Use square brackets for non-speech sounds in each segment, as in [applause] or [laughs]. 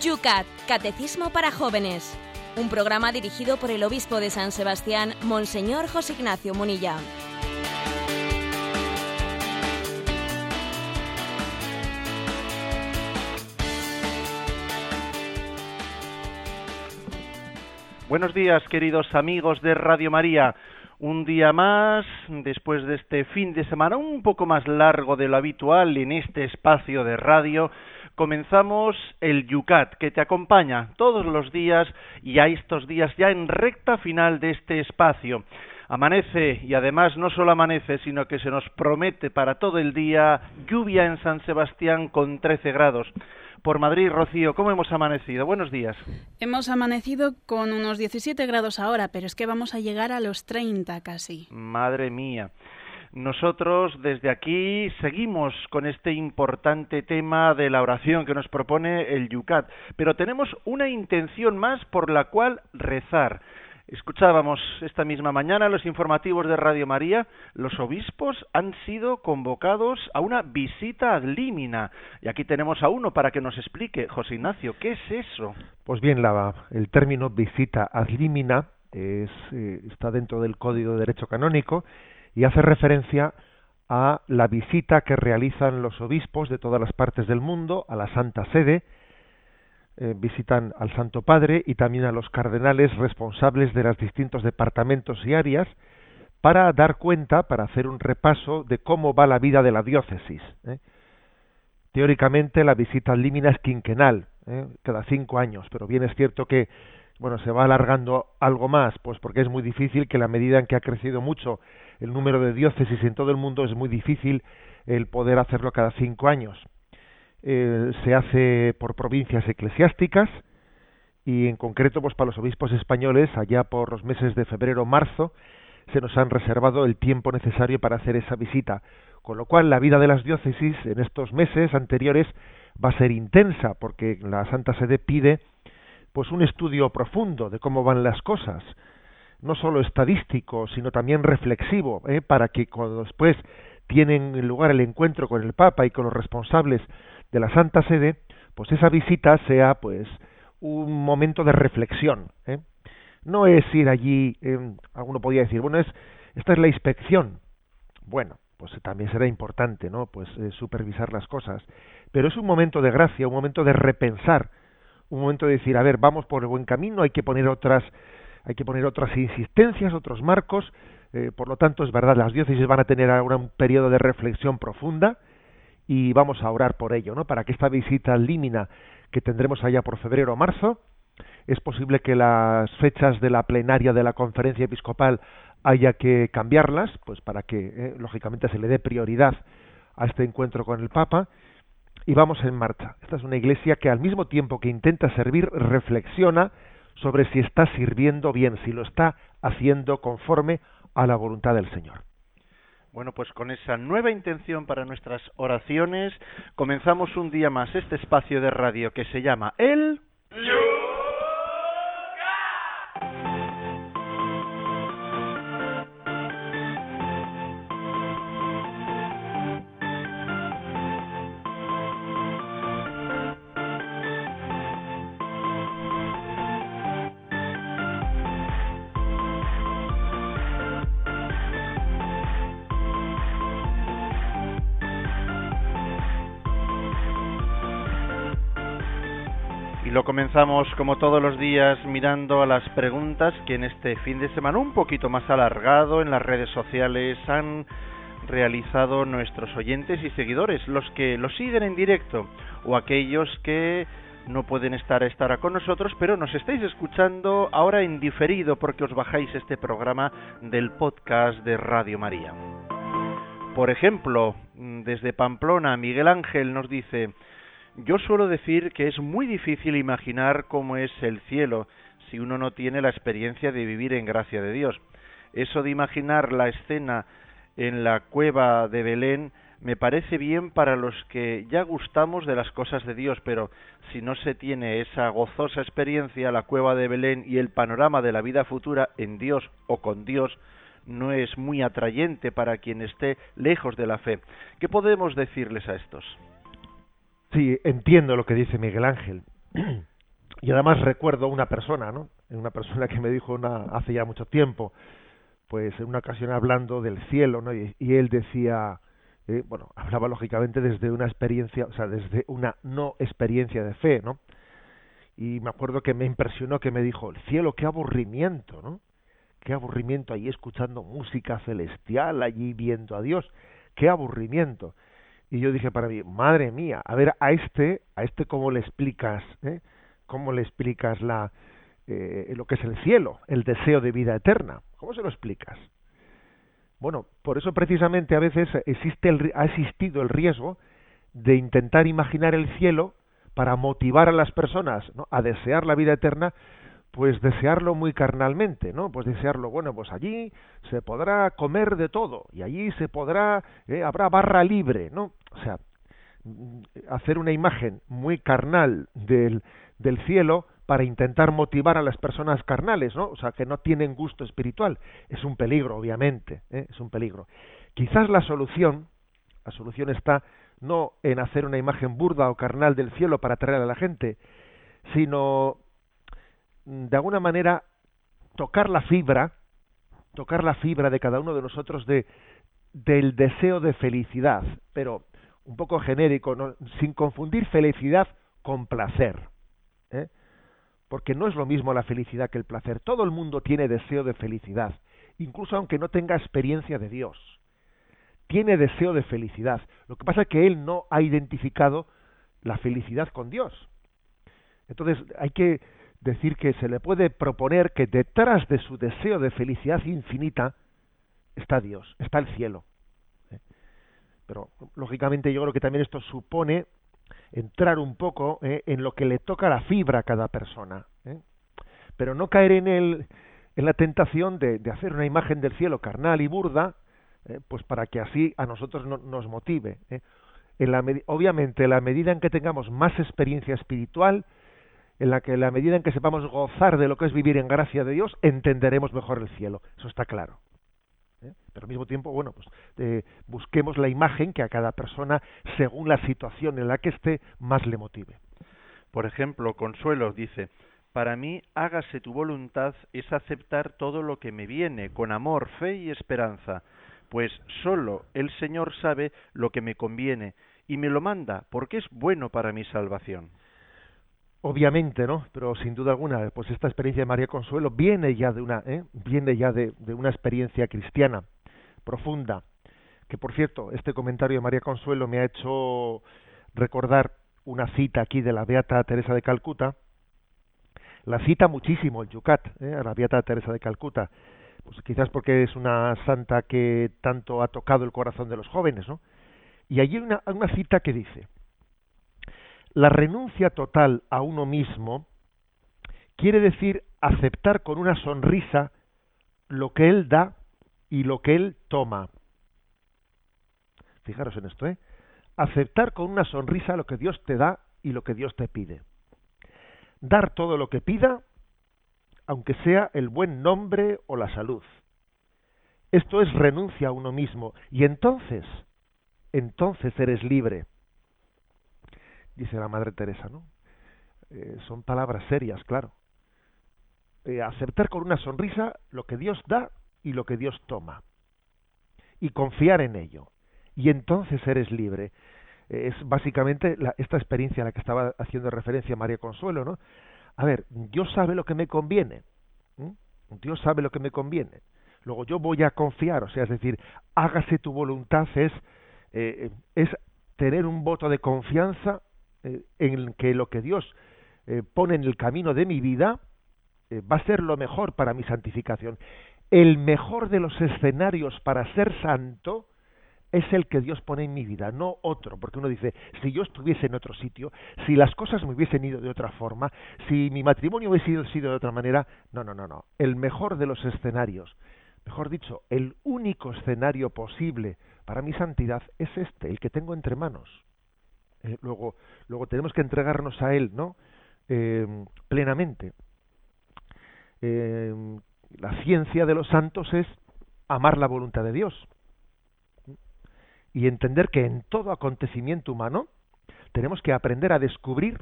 Yucat, Catecismo para Jóvenes. Un programa dirigido por el obispo de San Sebastián, Monseñor José Ignacio Munilla. Buenos días, queridos amigos de Radio María. Un día más, después de este fin de semana un poco más largo de lo habitual en este espacio de radio, comenzamos el Yucat, que te acompaña todos los días y a estos días ya en recta final de este espacio. Amanece y además no solo amanece, sino que se nos promete para todo el día lluvia en San Sebastián con 13 grados por Madrid. Rocío, ¿cómo hemos amanecido? Buenos días. Hemos amanecido con unos 17 grados ahora, pero es que vamos a llegar a los 30 casi. Madre mía. Nosotros desde aquí seguimos con este importante tema de la oración que nos propone el Yucat, pero tenemos una intención más por la cual rezar. Escuchábamos esta misma mañana los informativos de Radio María, los obispos han sido convocados a una visita ad limina. Y aquí tenemos a uno para que nos explique. José Ignacio, ¿qué es eso? Pues bien, la, el término visita ad limina es, eh, está dentro del Código de Derecho Canónico y hace referencia a la visita que realizan los obispos de todas las partes del mundo a la Santa Sede, eh, visitan al Santo Padre y también a los cardenales responsables de los distintos departamentos y áreas para dar cuenta, para hacer un repaso de cómo va la vida de la diócesis. ¿eh? Teóricamente la visita al límina es quinquenal, ¿eh? cada cinco años, pero bien es cierto que bueno se va alargando algo más, pues porque es muy difícil que la medida en que ha crecido mucho el número de diócesis en todo el mundo es muy difícil el poder hacerlo cada cinco años. Eh, se hace por provincias eclesiásticas y en concreto pues para los obispos españoles allá por los meses de febrero marzo se nos han reservado el tiempo necesario para hacer esa visita. Con lo cual la vida de las diócesis en estos meses anteriores va a ser intensa porque la Santa Sede pide pues un estudio profundo de cómo van las cosas no solo estadístico sino también reflexivo ¿eh? para que cuando después tienen lugar el encuentro con el Papa y con los responsables de la Santa Sede, pues esa visita sea pues un momento de reflexión. ¿eh? No es ir allí, eh, alguno podría decir, bueno, es esta es la inspección. Bueno, pues también será importante, ¿no? Pues eh, supervisar las cosas, pero es un momento de gracia, un momento de repensar, un momento de decir, a ver, vamos por el buen camino, hay que poner otras, hay que poner otras insistencias, otros marcos. Eh, por lo tanto, es verdad, las diócesis van a tener ahora un periodo de reflexión profunda y vamos a orar por ello, ¿no? Para que esta visita límina que tendremos allá por febrero o marzo, es posible que las fechas de la plenaria de la conferencia episcopal haya que cambiarlas, pues para que eh, lógicamente se le dé prioridad a este encuentro con el Papa y vamos en marcha. Esta es una iglesia que al mismo tiempo que intenta servir reflexiona sobre si está sirviendo bien, si lo está haciendo conforme a la voluntad del Señor. Bueno, pues con esa nueva intención para nuestras oraciones comenzamos un día más este espacio de radio que se llama El... comenzamos como todos los días mirando a las preguntas que en este fin de semana un poquito más alargado en las redes sociales han realizado nuestros oyentes y seguidores, los que lo siguen en directo o aquellos que no pueden estar estar con nosotros, pero nos estáis escuchando ahora en diferido porque os bajáis este programa del podcast de Radio María. Por ejemplo, desde Pamplona, Miguel Ángel nos dice, yo suelo decir que es muy difícil imaginar cómo es el cielo si uno no tiene la experiencia de vivir en gracia de Dios. Eso de imaginar la escena en la cueva de Belén me parece bien para los que ya gustamos de las cosas de Dios, pero si no se tiene esa gozosa experiencia, la cueva de Belén y el panorama de la vida futura en Dios o con Dios, no es muy atrayente para quien esté lejos de la fe. ¿Qué podemos decirles a estos? Sí, entiendo lo que dice Miguel Ángel. [clears throat] y además recuerdo una persona, ¿no? Una persona que me dijo una, hace ya mucho tiempo, pues en una ocasión hablando del cielo, ¿no? Y, él decía, eh, bueno, hablaba lógicamente desde una experiencia, o sea, desde una no experiencia de fe, ¿no? Y me acuerdo que me impresionó que me dijo, el cielo, qué aburrimiento, ¿no? Qué aburrimiento allí escuchando música celestial, allí viendo a Dios, qué aburrimiento. Y yo dije para mí, madre mía, a ver, a este, a este cómo le explicas, ¿eh? ¿Cómo le explicas la, eh, lo que es el cielo, el deseo de vida eterna? ¿Cómo se lo explicas? Bueno, por eso precisamente a veces existe el, ha existido el riesgo de intentar imaginar el cielo para motivar a las personas a desear la vida eterna, pues desearlo muy carnalmente, ¿no? Pues desearlo, bueno, pues allí se podrá comer de todo y allí se podrá, eh, habrá barra libre, ¿no? O sea, mm, hacer una imagen muy carnal del, del cielo para intentar motivar a las personas carnales, ¿no? O sea, que no tienen gusto espiritual. Es un peligro, obviamente, ¿eh? es un peligro. Quizás la solución, la solución está no en hacer una imagen burda o carnal del cielo para atraer a la gente, sino de alguna manera tocar la fibra, tocar la fibra de cada uno de nosotros de del deseo de felicidad, pero un poco genérico, sin confundir felicidad con placer. ¿eh? Porque no es lo mismo la felicidad que el placer. Todo el mundo tiene deseo de felicidad, incluso aunque no tenga experiencia de Dios. Tiene deseo de felicidad. Lo que pasa es que él no ha identificado la felicidad con Dios. Entonces hay que decir que se le puede proponer que detrás de su deseo de felicidad infinita está Dios, está el cielo. ¿eh? Pero lógicamente yo creo que también esto supone entrar un poco eh, en lo que le toca la fibra a cada persona, ¿eh? pero no caer en el en la tentación de, hacer una imagen del cielo carnal y burda, pues para que así a nosotros nos motive. En la, obviamente, en la medida en que tengamos más experiencia espiritual, en la que la medida en que sepamos gozar de lo que es vivir en gracia de Dios, entenderemos mejor el cielo. Eso está claro. ¿eh? Pero al mismo tiempo, bueno, pues eh, busquemos la imagen que a cada persona, según la situación en la que esté, más le motive. Por ejemplo, Consuelo dice, para mí hágase tu voluntad es aceptar todo lo que me viene con amor, fe y esperanza, pues sólo el Señor sabe lo que me conviene y me lo manda porque es bueno para mi salvación. Obviamente, ¿no? Pero sin duda alguna, pues esta experiencia de María Consuelo viene ya de una, ¿eh? viene ya de, de una experiencia cristiana profunda. Que por cierto, este comentario de María Consuelo me ha hecho recordar una cita aquí de la Beata Teresa de Calcuta. La cita muchísimo el Yucat, ¿eh? a la Beata Teresa de Calcuta. Pues quizás porque es una santa que tanto ha tocado el corazón de los jóvenes, ¿no? Y allí hay una, una cita que dice, la renuncia total a uno mismo quiere decir aceptar con una sonrisa lo que él da y lo que él toma. Fijaros en esto, ¿eh? Aceptar con una sonrisa lo que Dios te da y lo que Dios te pide. Dar todo lo que pida, aunque sea el buen nombre o la salud. Esto es renuncia a uno mismo y entonces, entonces eres libre dice la Madre Teresa, ¿no? Eh, son palabras serias, claro. Eh, aceptar con una sonrisa lo que Dios da y lo que Dios toma. Y confiar en ello. Y entonces eres libre. Eh, es básicamente esta experiencia a la que estaba haciendo referencia María Consuelo, ¿no? A ver, Dios sabe lo que me conviene. Dios sabe lo que me conviene. Luego yo voy a confiar, o sea, es decir, hágase tu voluntad, es, es tener un voto de confianza eh, en que lo que Dios eh, pone en el camino de mi vida eh, va a ser lo mejor para mi santificación. El mejor de los escenarios para ser santo es el que Dios pone en mi vida, no otro, porque uno dice, si yo estuviese en otro sitio, si las cosas me hubiesen ido de otra forma, si mi matrimonio hubiese sido, sido de otra manera, no, no, no, no, el mejor de los escenarios, mejor dicho, el único escenario posible para mi santidad es este, el que tengo entre manos. Eh, luego, luego tenemos que entregarnos a Él, ¿no? Eh, plenamente. Eh, la ciencia de los santos es amar la voluntad de Dios y entender que en todo acontecimiento humano tenemos que aprender a descubrir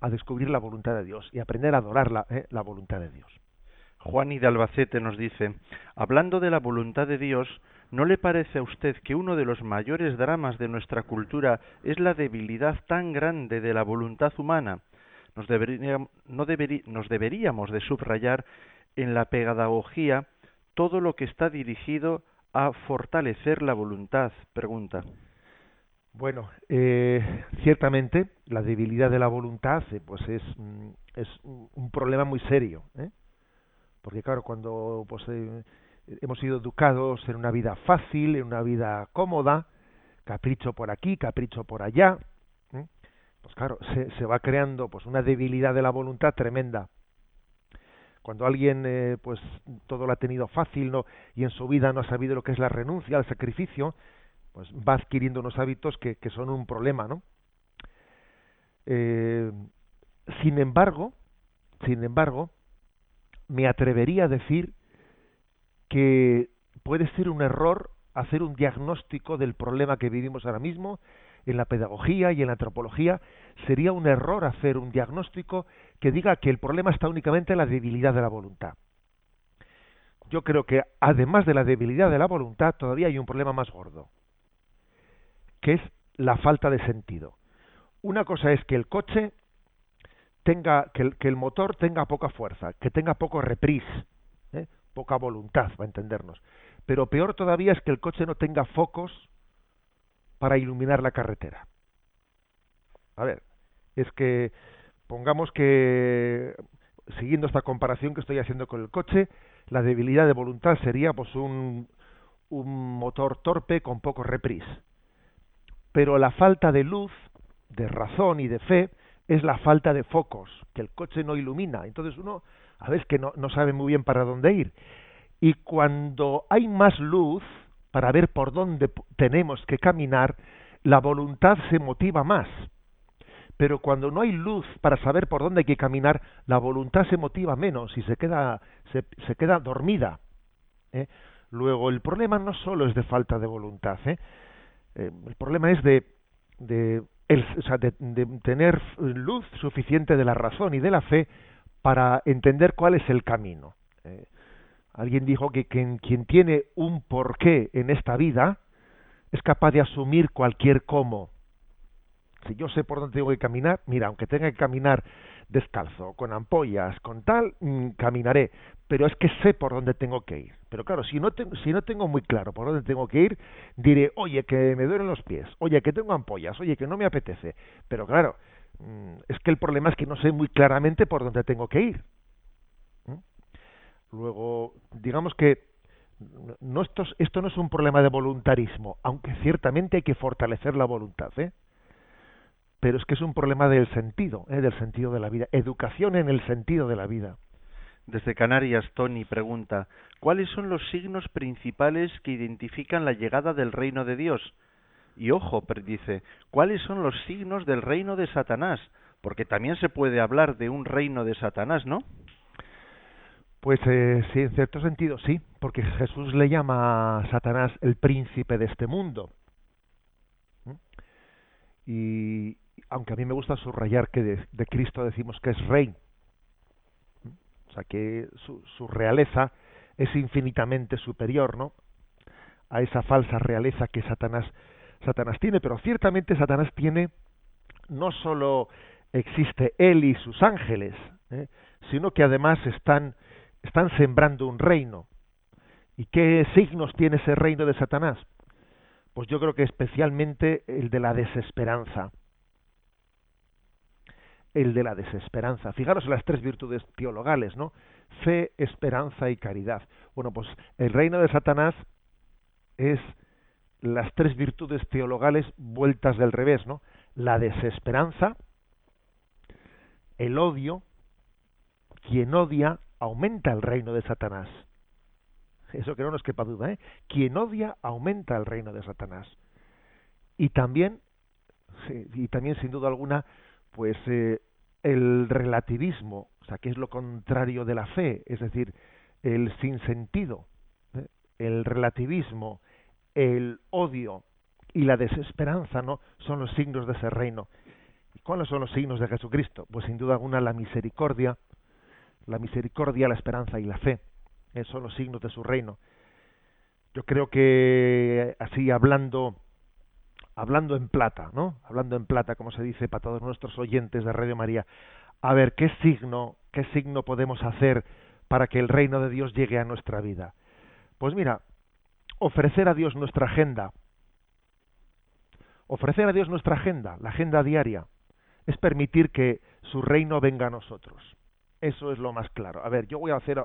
a descubrir la voluntad de Dios y aprender a adorar la, eh, la voluntad de Dios. Juan y de Albacete nos dice, hablando de la voluntad de Dios, ¿no le parece a usted que uno de los mayores dramas de nuestra cultura es la debilidad tan grande de la voluntad humana? Nos, no nos deberíamos de subrayar en la pedagogía todo lo que está dirigido a fortalecer la voluntad? Pregunta. Bueno, eh, ciertamente la debilidad de la voluntad eh, pues es, mm, es un problema muy serio, ¿eh? porque claro, cuando pues, eh, hemos sido educados en una vida fácil, en una vida cómoda, capricho por aquí, capricho por allá, pues claro, [laughs] se, se, va creando pues una debilidad de la voluntad tremenda. Cuando alguien eh, pues todo lo ha tenido fácil no y en su vida no ha sabido lo que es la renuncia, el sacrificio, pues va adquiriendo unos hábitos que, que son un problema, ¿no? Eh, sin embargo, sin embargo, me atrevería a decir que puede ser un error hacer un diagnóstico del problema que vivimos ahora mismo en la pedagogía y en la antropología, sería un error hacer un diagnóstico que diga que el problema está únicamente en la debilidad de la voluntad. Yo creo que además de la debilidad de la voluntad, todavía hay un problema más gordo, que es la falta de sentido. Una cosa es que el coche tenga, que el, motor tenga poca fuerza, que tenga poco reprise. Poca voluntad, para entendernos. Pero peor todavía es que el coche no tenga focos para iluminar la carretera. A ver, es que pongamos que siguiendo esta comparación que estoy haciendo con el coche, la debilidad de voluntad sería pues un, un motor torpe con poco reprise. Pero la falta de luz, de razón y de fe es la falta de focos, que el coche no ilumina. Entonces uno a veces que no, no sabe muy bien para dónde ir. Y cuando hay más luz, para ver por dónde tenemos que caminar, la voluntad se motiva más. Pero cuando no hay luz para saber por dónde hay que caminar, la voluntad se motiva menos y se queda, se, se queda dormida. ¿eh? Luego, el problema no solo es de falta de voluntad, ¿eh? Eh, el problema es de, el, o sea, de, de, tener luz suficiente de la razón y de la fe para entender cuál es el camino. Alguien dijo que quien, quien tiene un porqué en esta vida es capaz de asumir cualquier cómo. Si yo sé por dónde tengo que caminar, mira, aunque tenga que caminar descalzo, con ampollas, con tal, mm, caminaré, pero es que sé por dónde tengo que ir. Pero claro, si no, tengo, si no tengo muy claro por dónde tengo que ir, diré, oye, que me duelen los pies, oye, que tengo ampollas, oye, que no me apetece. Pero claro, es que el problema es que no sé muy claramente por dónde tengo que ir. Luego, digamos que no esto, esto no es un problema de voluntarismo, aunque ciertamente hay que fortalecer la voluntad, ¿eh? pero es que es un problema del sentido, ¿eh? del sentido de la vida, educación en el sentido de la vida. Desde Canarias, Tony pregunta, ¿cuáles son los signos principales que identifican la llegada del reino de Dios? Y ojo, dice, ¿cuáles son los signos del reino de Satanás? Porque también se puede hablar de un reino de Satanás, ¿no? Pues eh, sí, en cierto sentido sí, porque Jesús le llama a Satanás el príncipe de este mundo. ¿Mm? Y aunque a mí me gusta subrayar que de, Cristo decimos que es rey, ¿Mm? o sea que su, su, realeza es infinitamente superior, ¿no? A esa falsa realeza que Satanás Satanás tiene, pero ciertamente Satanás tiene no solo existe él y sus ángeles, ¿eh? sino que además están están sembrando un reino. ¿Y qué signos tiene ese reino de Satanás? Pues yo creo que especialmente el de la desesperanza. El de la desesperanza. Fijaros en las tres virtudes teologales, ¿no? Fe, esperanza y caridad. Bueno, pues el reino de Satanás es las tres virtudes teologales vueltas del revés, ¿no? La desesperanza, el odio, quien odia aumenta el reino de Satanás. Eso que no nos quepa duda, ¿eh? Quien odia aumenta el reino de Satanás. Y también, y también sin duda alguna, pues eh, el relativismo, o sea, que es lo contrario de la fe, es decir, el sinsentido, ¿eh? el relativismo, el odio y la desesperanza, ¿no? Son los signos de ese reino. ¿Cuáles son los signos de Jesucristo? Pues sin duda alguna la misericordia, la misericordia, la esperanza y la fe. Esos son los signos de su reino. Yo creo que así hablando hablando en plata, ¿no? Hablando en plata, como se dice para todos nuestros oyentes de Radio María, a ver qué signo, qué signo podemos hacer para que el reino de Dios llegue a nuestra vida. Pues mira, ofrecer a Dios nuestra agenda. Ofrecer a Dios nuestra agenda, la agenda diaria, es permitir que su reino venga a nosotros. Eso es lo más claro. A ver, yo voy a hacer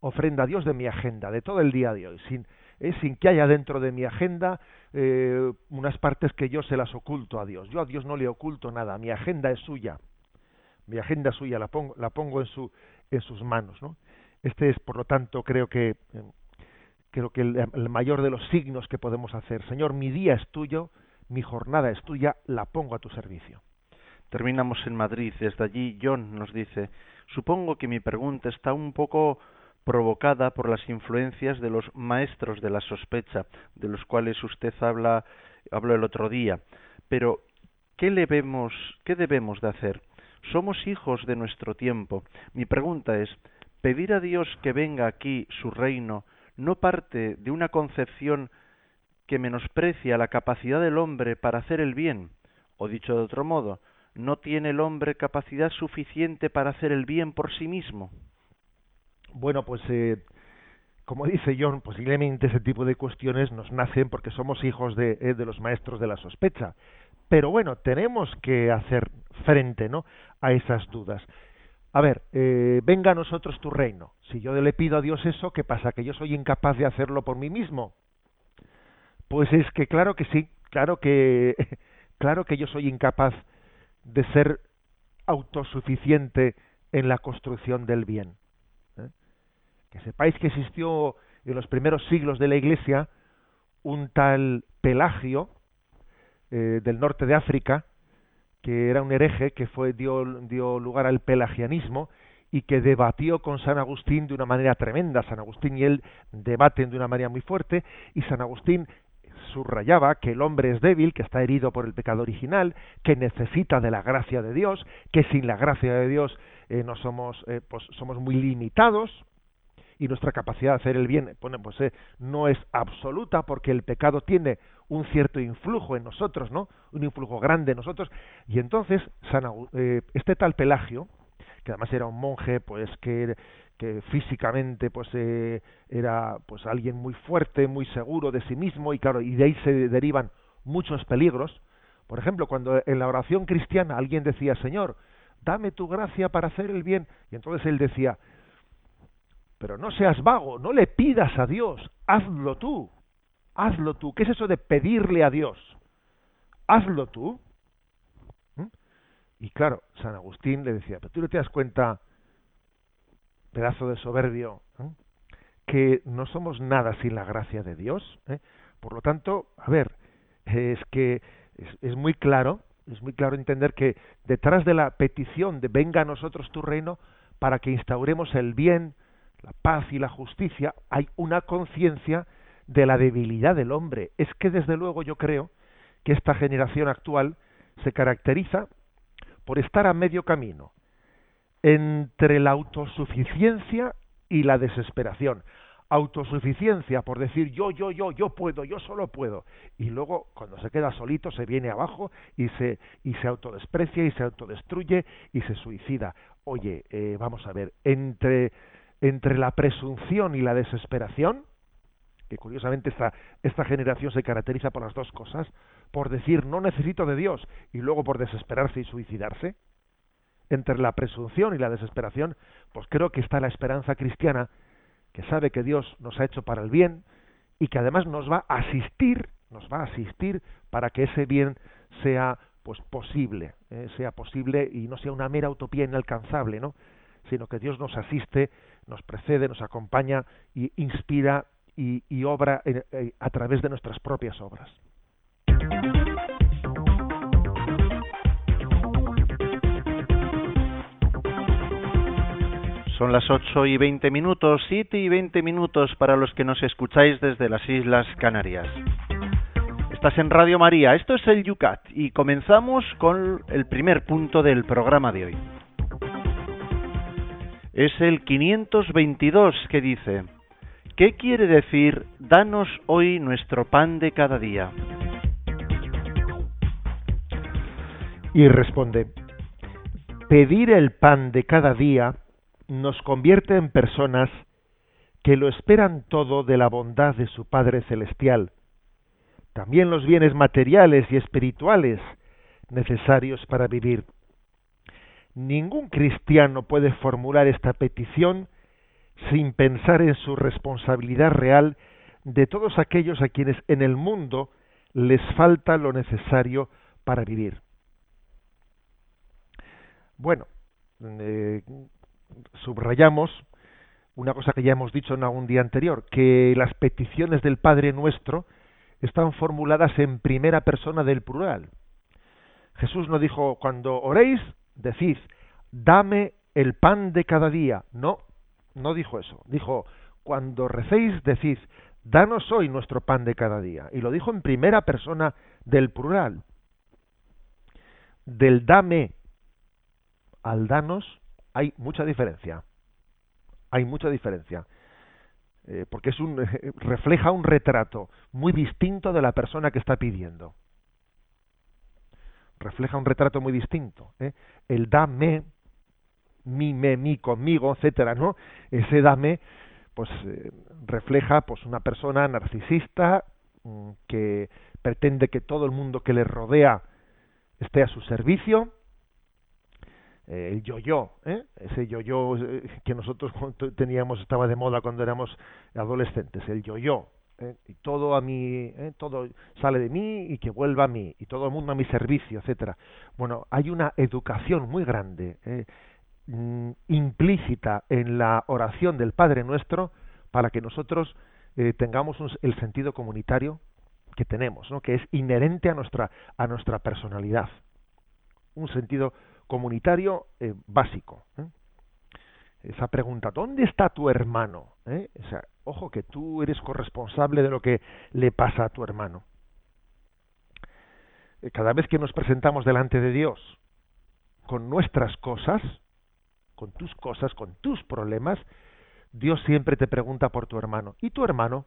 ofrenda a Dios de mi agenda, de todo el día de hoy, sin, eh, sin que haya dentro de mi agenda eh, unas partes que yo se las oculto a Dios. Yo a Dios no le oculto nada, mi agenda es suya. Mi agenda es suya, la pongo, la pongo en, su, en sus manos. ¿no? Este es, por lo tanto, creo que, eh, creo que el mayor de los signos que podemos hacer. Señor, mi día es tuyo, mi jornada es tuya, la pongo a tu servicio. Terminamos en Madrid. Desde allí John nos dice, supongo que mi pregunta está un poco provocada por las influencias de los maestros de la sospecha, de los cuales usted habla, habló el otro día. Pero, ¿qué, debemos, ¿qué debemos de hacer? Somos hijos de nuestro tiempo. Mi pregunta es, ¿pedir a Dios que venga aquí su reino no parte de una concepción que menosprecia la capacidad del hombre para hacer el bien? O dicho de otro modo, ¿no tiene el hombre capacidad suficiente para hacer el bien por sí mismo? Bueno, pues eh, como dice John, posiblemente ese tipo de cuestiones nos nacen porque somos hijos de, eh, de los maestros de la sospecha. Pero bueno, tenemos que hacer frente ¿no? a esas dudas. A ver, eh, venga a nosotros tu reino. Si yo le pido a Dios eso, ¿qué pasa? ¿Que yo soy incapaz de hacerlo por mí mismo? Pues es que claro que sí, claro que, [laughs] claro que yo soy incapaz de ser autosuficiente en la construcción del bien. ¿eh? Que sepáis que existió en los primeros siglos de la Iglesia un tal Pelagio eh, del norte de África, que era un hereje que fue dio, dio lugar al pelagianismo y que debatió con San Agustín de una manera tremenda. San Agustín y él debaten de una manera muy fuerte y San Agustín subrayaba que el hombre es débil, que está herido por el pecado original, que necesita de la gracia de Dios, que sin la gracia de Dios eh, no somos, eh, pues somos muy limitados y nuestra capacidad de hacer el bien, bueno, pues eh, no es absoluta porque el pecado tiene un cierto influjo en nosotros, ¿no? Un influjo grande en nosotros y entonces este tal Pelagio, que además era un monje, pues que que físicamente pues eh, era pues alguien muy fuerte, muy seguro de sí mismo y claro, y de ahí se derivan muchos peligros. Por ejemplo, cuando en la oración cristiana alguien decía, "Señor, dame tu gracia para hacer el bien", y entonces él decía, "Pero no seas vago, no le pidas a Dios, hazlo tú. Hazlo tú." ¿Qué es eso de pedirle a Dios? Hazlo tú. ¿Mm? Y claro, San Agustín le decía, "Pero tú no te das cuenta pedazo de soberbio, ¿eh? que no somos nada sin la gracia de Dios. ¿eh? Por lo tanto, a ver, es que es, muy claro, es muy claro entender que detrás de la petición de venga a nosotros tu reino, para que instauremos el bien, la paz y la justicia, hay una conciencia de la debilidad del hombre. Es que desde luego yo creo que esta generación actual se caracteriza por estar a medio camino entre la autosuficiencia y la desesperación. Autosuficiencia por decir yo, yo, yo, yo puedo, yo solo puedo. Y luego, cuando se queda solito, se viene abajo y se, y se autodesprecia y se autodestruye y se suicida. Oye, eh, vamos a ver, entre, entre la presunción y la desesperación, que curiosamente esta, esta generación se caracteriza por las dos cosas, por decir no necesito de Dios y luego por desesperarse y suicidarse, entre la presunción y la desesperación, pues creo que está la esperanza cristiana, que sabe que Dios nos ha hecho para el bien y que además nos va a asistir, nos va a asistir para que ese bien sea pues posible, eh, sea posible y no sea una mera utopía inalcanzable, ¿no? sino que Dios nos asiste, nos precede, nos acompaña y inspira y, obra eh, a través de nuestras propias obras. Son las ocho y veinte minutos, siete y veinte minutos para los que nos escucháis desde las Islas Canarias. Estás en Radio María, esto es el Yucat y comenzamos con el primer punto del programa de hoy. Es el 522 que dice, ¿qué quiere decir danos hoy nuestro pan de cada día? Y responde, pedir el pan de cada día nos convierte en personas que lo esperan todo de la bondad de su Padre Celestial, también los bienes materiales y espirituales necesarios para vivir. Ningún cristiano puede formular esta petición sin pensar en su responsabilidad real de todos aquellos a quienes en el mundo les falta lo necesario para vivir. Bueno, eh, subrayamos una cosa que ya hemos dicho en algún día anterior, que las peticiones del Padre Nuestro están formuladas en primera persona del plural. Jesús no dijo, cuando oréis, decid, dame el pan de cada día. No, no dijo eso. Dijo, cuando recéis, decid, danos hoy nuestro pan de cada día. Y lo dijo en primera persona del plural. Del dame al danos hay mucha diferencia. Hay mucha diferencia. Eh, porque es un, [laughs] refleja un retrato muy distinto de la persona que está pidiendo. Refleja un retrato muy distinto. ¿eh? El dame, mi, me, mi, conmigo, etcétera, ¿no? Ese dame, pues eh, refleja pues una persona narcisista mm, que pretende que todo el mundo que le rodea esté a su servicio, eh, el yo-yo, ¿eh? ese yo-yo eh, que nosotros teníamos, estaba de moda cuando éramos adolescentes, el yo-yo, ¿eh? y todo a mí, todo sale de mí y que vuelva a mí, y todo el mundo a mi servicio, etcétera. Bueno, hay una educación muy grande, mm, implícita en la oración del Padre Nuestro, para que nosotros tengamos el sentido comunitario que tenemos, que es inherente a nuestra, a nuestra personalidad. Un sentido comunitario eh, básico. ¿eh? Esa pregunta, ¿dónde está tu hermano? ¿Eh? ojo que tú eres corresponsable de lo que le pasa a tu hermano. Cada vez que nos presentamos delante de Dios con nuestras cosas, con tus cosas, con tus problemas, Dios siempre te pregunta por tu hermano. ¿Y tu hermano?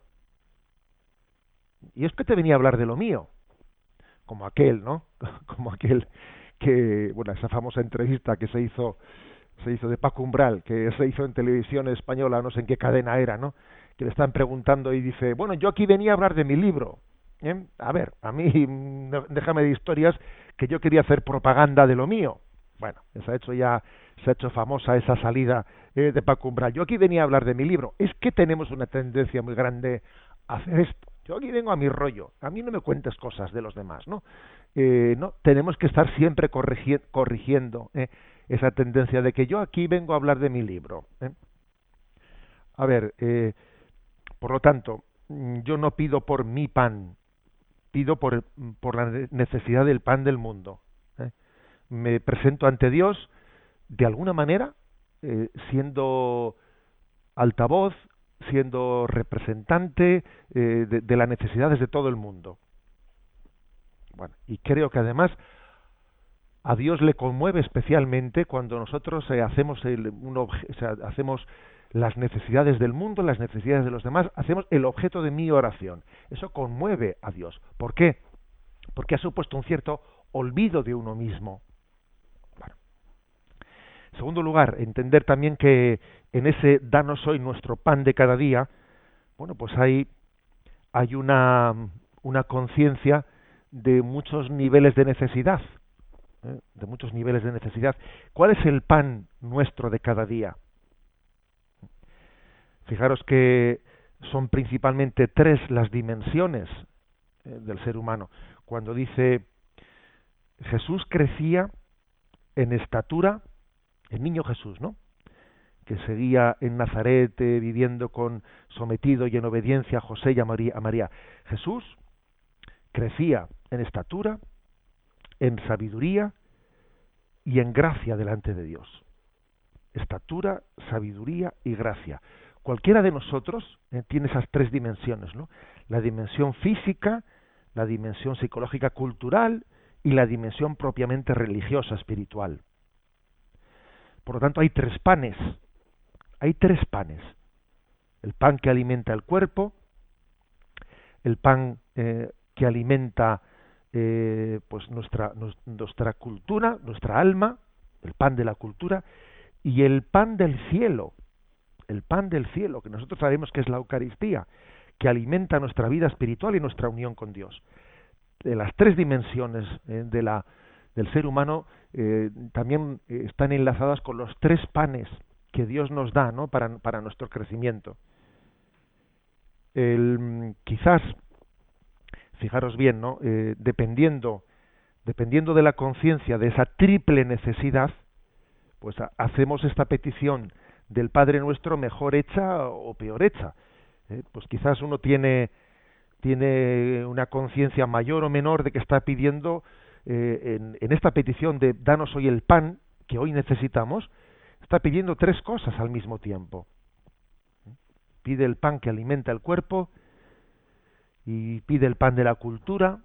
Y es que te venía a hablar de lo mío, como aquel, ¿no? [laughs] Como aquel que, bueno, esa famosa entrevista que se hizo se hizo de Paco Umbral, que se hizo en televisión española, no sé en qué cadena era, ¿no? Que le están preguntando y dice, bueno, yo aquí venía a hablar de mi libro. ¿eh? A ver, a mí déjame de historias que yo quería hacer propaganda de lo mío. Bueno, se ha hecho ya, se ha hecho famosa esa salida eh, de Paco Umbral. Yo aquí venía a hablar de mi libro. Es que tenemos una tendencia muy grande a hacer esto. Yo aquí vengo a mi rollo. A mí no me cuentes cosas de los demás, ¿no? Eh, no tenemos que estar siempre corrigiendo eh, esa tendencia de que yo aquí vengo a hablar de mi libro. ¿eh? A ver, por lo tanto, mm, yo no pido por mi pan, pido por, por la necesidad del pan del mundo. Me presento ante Dios de alguna manera, siendo altavoz, siendo representante de, de las necesidades de todo el mundo y creo que además a Dios le conmueve especialmente cuando nosotros eh, hacemos el, hacemos las necesidades del mundo, las necesidades de los demás, hacemos el objeto de mi oración. Eso conmueve a Dios. ¿Por qué? Porque ha supuesto un cierto olvido de uno mismo. Segundo lugar, entender también que en ese danos hoy nuestro pan de cada día, bueno, pues hay, hay una, una conciencia de muchos niveles de necesidad, ¿eh? de muchos niveles de necesidad. ¿Cuál es el pan nuestro de cada día? Fijaros que son principalmente tres las dimensiones ¿eh? del ser humano. Cuando dice Jesús crecía en estatura, el niño Jesús, ¿no? que seguía en Nazaret viviendo con sometido y en obediencia a José y a María. A María. Jesús crecía en estatura, en sabiduría y en gracia delante de Dios. Estatura, sabiduría y gracia. Cualquiera de nosotros eh, tiene esas tres dimensiones, ¿no? La dimensión física la dimensión psicológica cultural y la dimensión propiamente religiosa, espiritual. Por lo tanto, hay tres panes. Hay tres panes. El pan que alimenta el cuerpo, el pan eh, que alimenta eh, pues nuestra, nuestra cultura, nuestra alma, el pan de la cultura, y el pan del cielo, el pan del cielo, que nosotros sabemos que es la Eucaristía, que alimenta nuestra vida espiritual y nuestra unión con Dios. De las tres dimensiones eh, de la, del ser humano eh, también eh, están enlazadas con los tres panes que Dios nos da ¿no? para, para nuestro crecimiento. El, quizás, fijaros bien, ¿no? dependiendo, dependiendo de la conciencia de esa triple necesidad, pues hacemos esta petición del Padre nuestro mejor hecha o peor hecha. ¿eh? pues quizás uno tiene tiene una conciencia mayor o menor de que está pidiendo eh, en, esta petición de danos hoy el pan que hoy necesitamos, está pidiendo tres cosas al mismo tiempo. Pide el pan que alimenta el cuerpo y pide el pan de la cultura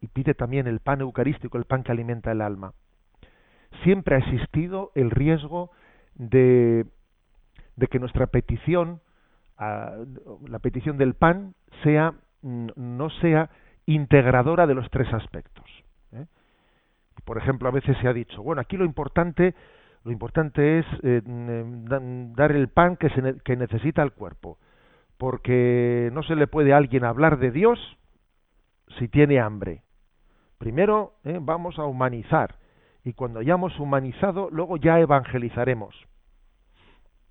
y pide también el pan eucarístico, el pan que alimenta el alma. Siempre ha existido el riesgo de, de que nuestra petición la petición del pan sea no sea integradora de los tres aspectos. ¿eh? Por ejemplo, a veces se ha dicho, bueno, aquí lo importante lo importante es eh, dar el pan que, se, que necesita el cuerpo, porque no se le puede a alguien hablar de Dios si tiene hambre. Primero ¿eh? vamos a humanizar y cuando hayamos humanizado, luego ya evangelizaremos.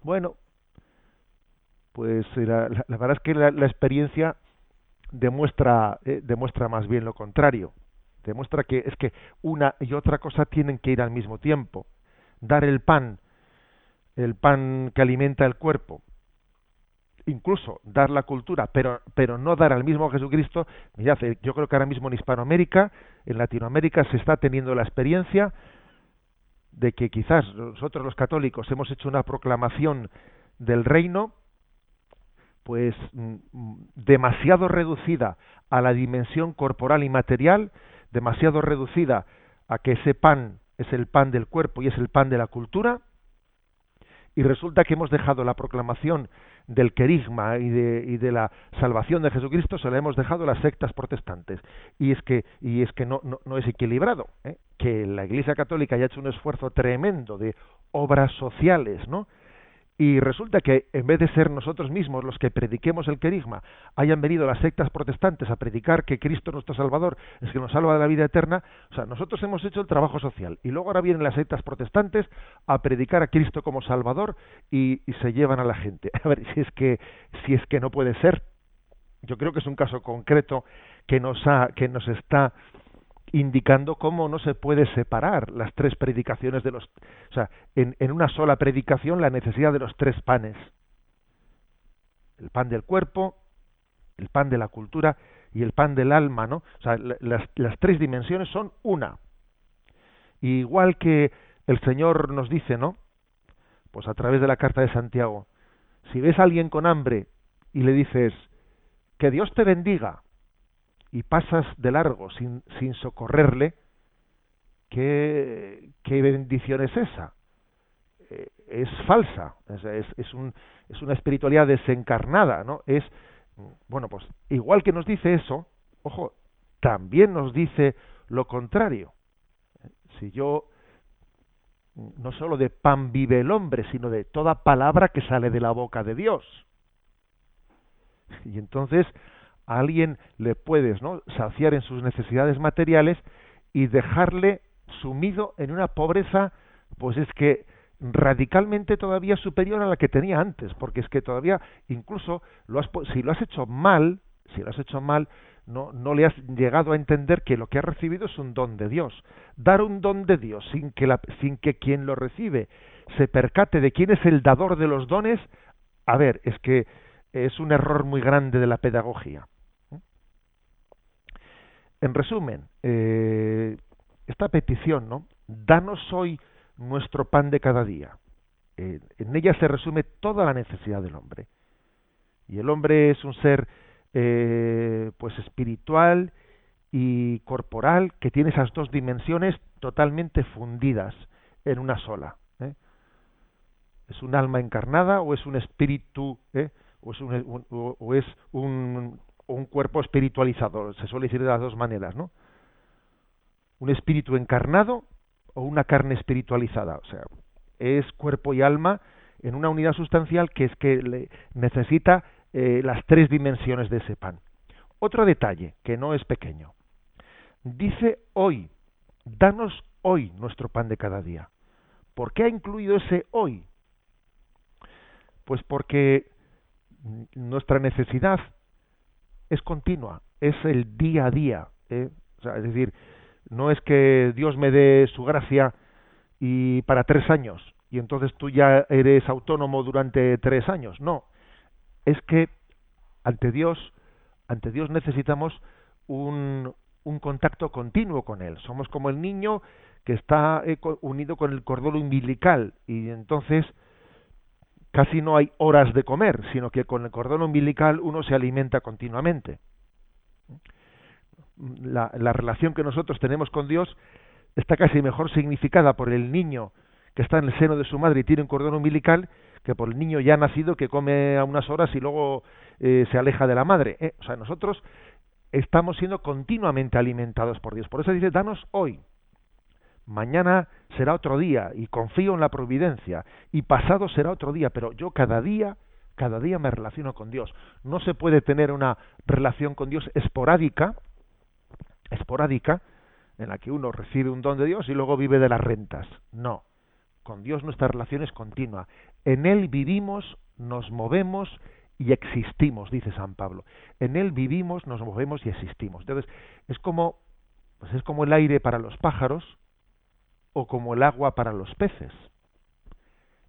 Bueno, pues la, verdad es que la, experiencia demuestra eh, demuestra más bien lo contrario. Demuestra que es que una y otra cosa tienen que ir al mismo tiempo. Dar el pan el pan que alimenta el cuerpo incluso dar la cultura pero pero no dar al mismo Jesucristo. Mirad eh, yo creo que ahora mismo en Hispanoamérica en Latinoamérica se está teniendo la experiencia de que quizás nosotros los católicos hemos hecho una proclamación del reino pues mm, demasiado reducida a la dimensión corporal y material, demasiado reducida a que ese pan es el pan del cuerpo y es el pan de la cultura, y resulta que hemos dejado la proclamación del querigma y de, y de la salvación de Jesucristo se la hemos dejado a las sectas protestantes y es que y es que no, no, no es equilibrado ¿eh? que la Iglesia Católica haya hecho un esfuerzo tremendo de obras sociales no y resulta que en vez de ser nosotros mismos los que prediquemos el querigma, hayan venido las sectas protestantes a predicar que Cristo nuestro Salvador es que nos salva de la vida eterna, o sea, nosotros hemos hecho el trabajo social y luego ahora vienen las sectas protestantes a predicar a Cristo como Salvador y, se llevan a la gente. [laughs] A ver, si es que si es que no puede ser. Yo creo que es un caso concreto que nos ha que nos está indicando cómo no se puede separar las tres predicaciones de los o sea en, en una sola predicación la necesidad de los tres panes. El pan del cuerpo el pan de la cultura y el pan del alma no o sea las, las tres dimensiones son una. Igual que el señor nos dice no pues a través de la carta de Santiago si ves a alguien con hambre y le dices que Dios te bendiga y pasas de largo sin, sin socorrerle, ¿qué, ¿qué bendición es esa? Eh, es falsa, es, es, un, es una espiritualidad desencarnada, ¿no? Es, bueno, pues igual que nos dice eso, ojo, también nos dice lo contrario. Si yo no solo de pan vive el hombre, sino de toda palabra que sale de la boca de Dios. Y entonces a alguien le puedes ¿no? saciar en sus necesidades materiales y dejarle sumido en una pobreza, pues es que radicalmente todavía superior a la que tenía antes, porque es que todavía incluso lo has, si lo has hecho mal, si lo has hecho mal, no, no le has llegado a entender que lo que has recibido es un don de Dios. Dar un don de Dios sin que, la, sin que quien lo recibe se percate de quién es el dador de los dones, a ver, es que es un error muy grande de la pedagogía. En resumen, eh, esta petición, ¿no? Danos hoy nuestro pan de cada día. Eh, en ella se resume toda la necesidad del hombre. Y el hombre es un ser eh, pues espiritual y corporal que tiene esas dos dimensiones totalmente fundidas en una sola. ¿Es un alma encarnada o es un espíritu. O es, un, o es un, un, cuerpo espiritualizado? Se suele decir de las dos maneras, ¿no? Un espíritu encarnado o una carne espiritualizada. O sea, es cuerpo y alma en una unidad sustancial que es que le necesita eh, las tres dimensiones de ese pan. Otro detalle, que no es pequeño. Dice hoy, danos hoy nuestro pan de cada día. ¿Por qué ha incluido ese hoy? Pues porque nuestra necesidad es continua, es el día a día. ¿eh? es decir, no es que Dios me dé su gracia y para tres años y entonces tú ya eres autónomo durante tres años. No, es que ante Dios, ante Dios necesitamos un, un contacto continuo con Él. Somos como el niño que está eh, unido con el cordón umbilical y entonces casi no hay horas de comer, sino que con el cordón umbilical uno se alimenta continuamente. La, la relación que nosotros tenemos con Dios está casi mejor significada por el niño que está en el seno de su madre y tiene un cordón umbilical que por el niño ya nacido que come a unas horas y luego eh, se aleja de la madre. ¿eh? O sea, nosotros estamos siendo continuamente alimentados por Dios. Por eso dice, danos hoy. Mañana será otro día y confío en la providencia y pasado será otro día, pero yo cada día, cada día me relaciono con Dios. No se puede tener una relación con Dios esporádica, esporádica, en la que uno recibe un don de Dios y luego vive de las rentas. No. Con Dios nuestra relación es continua. En Él vivimos, nos movemos y existimos, dice San Pablo. En Él vivimos, nos movemos y existimos. Entonces, es como, pues es como el aire para los pájaros o como el agua para los peces.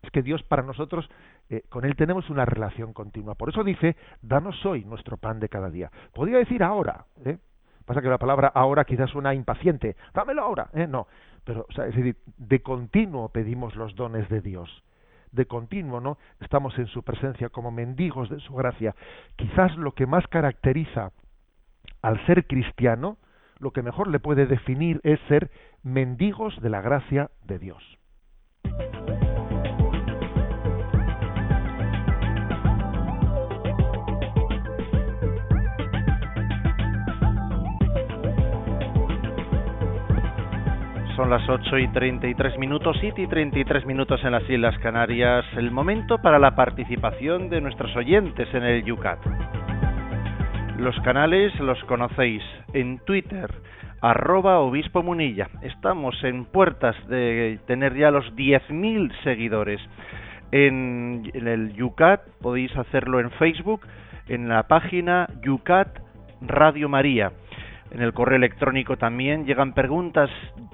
Es que Dios para nosotros, eh, con Él tenemos una relación continua. Por eso dice, danos hoy nuestro pan de cada día. Podría decir ahora, ¿eh? Pasa que la palabra ahora quizás suena impaciente. Dámelo ahora. ¿eh? No, pero o sea, es decir, de continuo pedimos los dones de Dios. De continuo, ¿no? Estamos en su presencia como mendigos de su gracia. Quizás lo que más caracteriza al ser cristiano, lo que mejor le puede definir es ser mendigos de la gracia de Dios. Son las 8 y 33 minutos, 7 y 33 minutos en las Islas Canarias. El momento para la participación de nuestros oyentes en el Yucat. Los canales los conocéis en Twitter, arroba obispo munilla. Estamos en puertas de tener ya los 10.000 seguidores. En, el Yucat podéis hacerlo en Facebook, en la página Yucat Radio María en el correo electrónico también llegan preguntas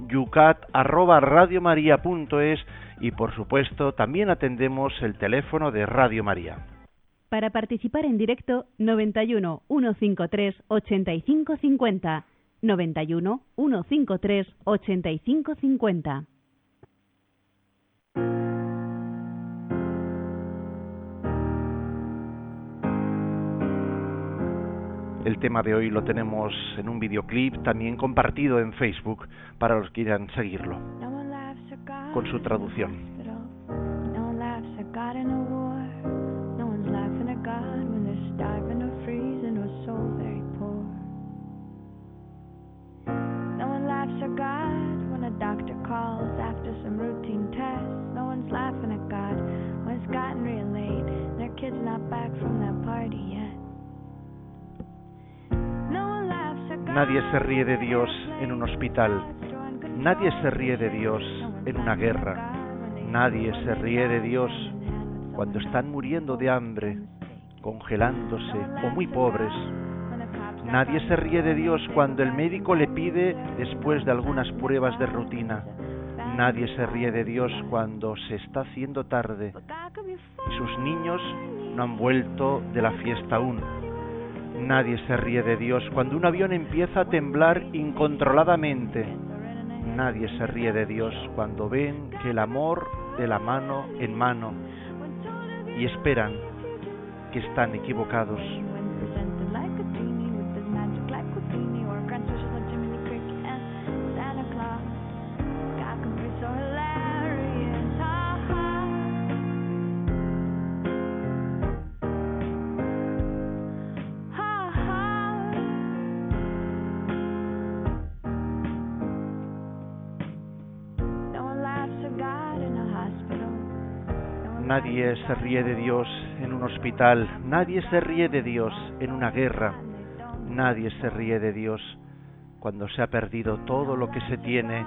yucat@radiomaria.es y por supuesto también atendemos el teléfono de Radio María. Para participar en directo 91 153 8550 91 153 8550 El tema de hoy lo tenemos en un videoclip también compartido en Facebook para los que quieran seguirlo con su traducción. Calls after some routine tests. No one's laughing at God when it's gotten real late. Their kid's not back from that party yet. Nadie se ríe de Dios en un hospital. Nadie se ríe de Dios en una guerra. Nadie se ríe de Dios cuando están muriendo de hambre, congelándose o muy pobres. Nadie se ríe de Dios cuando el médico le pide después de algunas pruebas de rutina. Nadie se ríe de Dios cuando se está haciendo tarde y sus niños no han vuelto de la fiesta aún Nadie se ríe de Dios cuando un avión empieza a temblar incontroladamente. Nadie se ríe de Dios cuando ven que el amor de la mano en mano y esperan que están equivocados. Nadie se ríe de Dios en un hospital, nadie se ríe de Dios en una guerra, nadie se ríe de Dios cuando se ha perdido todo lo que se tiene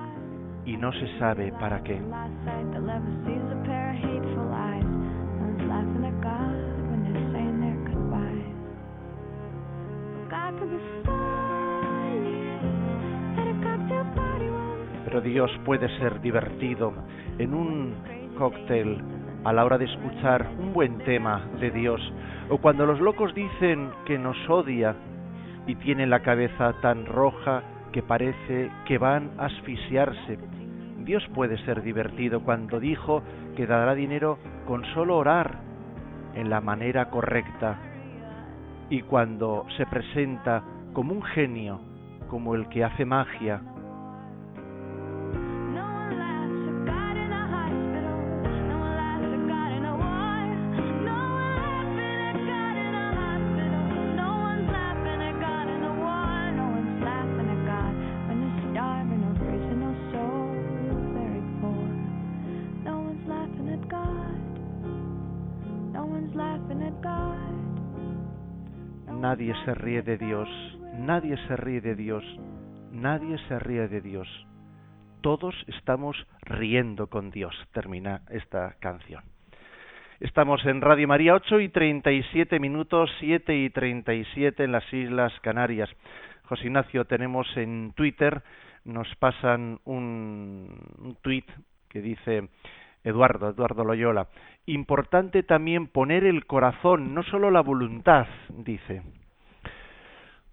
y no se sabe para qué. Pero Dios puede ser divertido en un cóctel a la hora de escuchar un buen tema de Dios o cuando los locos dicen que nos odia y tienen la cabeza tan roja que parece que van a asfixiarse. Dios puede ser divertido cuando dijo que dará dinero con solo orar en la manera correcta y cuando se presenta como un genio, como el que hace magia, se ríe de Dios, nadie se ríe de Dios, nadie se ríe de Dios. Todos estamos riendo con Dios, termina esta canción. Estamos en Radio María 8 y 37 minutos, 7 y 37 en las Islas Canarias. José Ignacio, tenemos en Twitter, nos pasan un, un tuit que dice Eduardo, Eduardo Loyola. Importante también poner el corazón, no solo la voluntad, dice.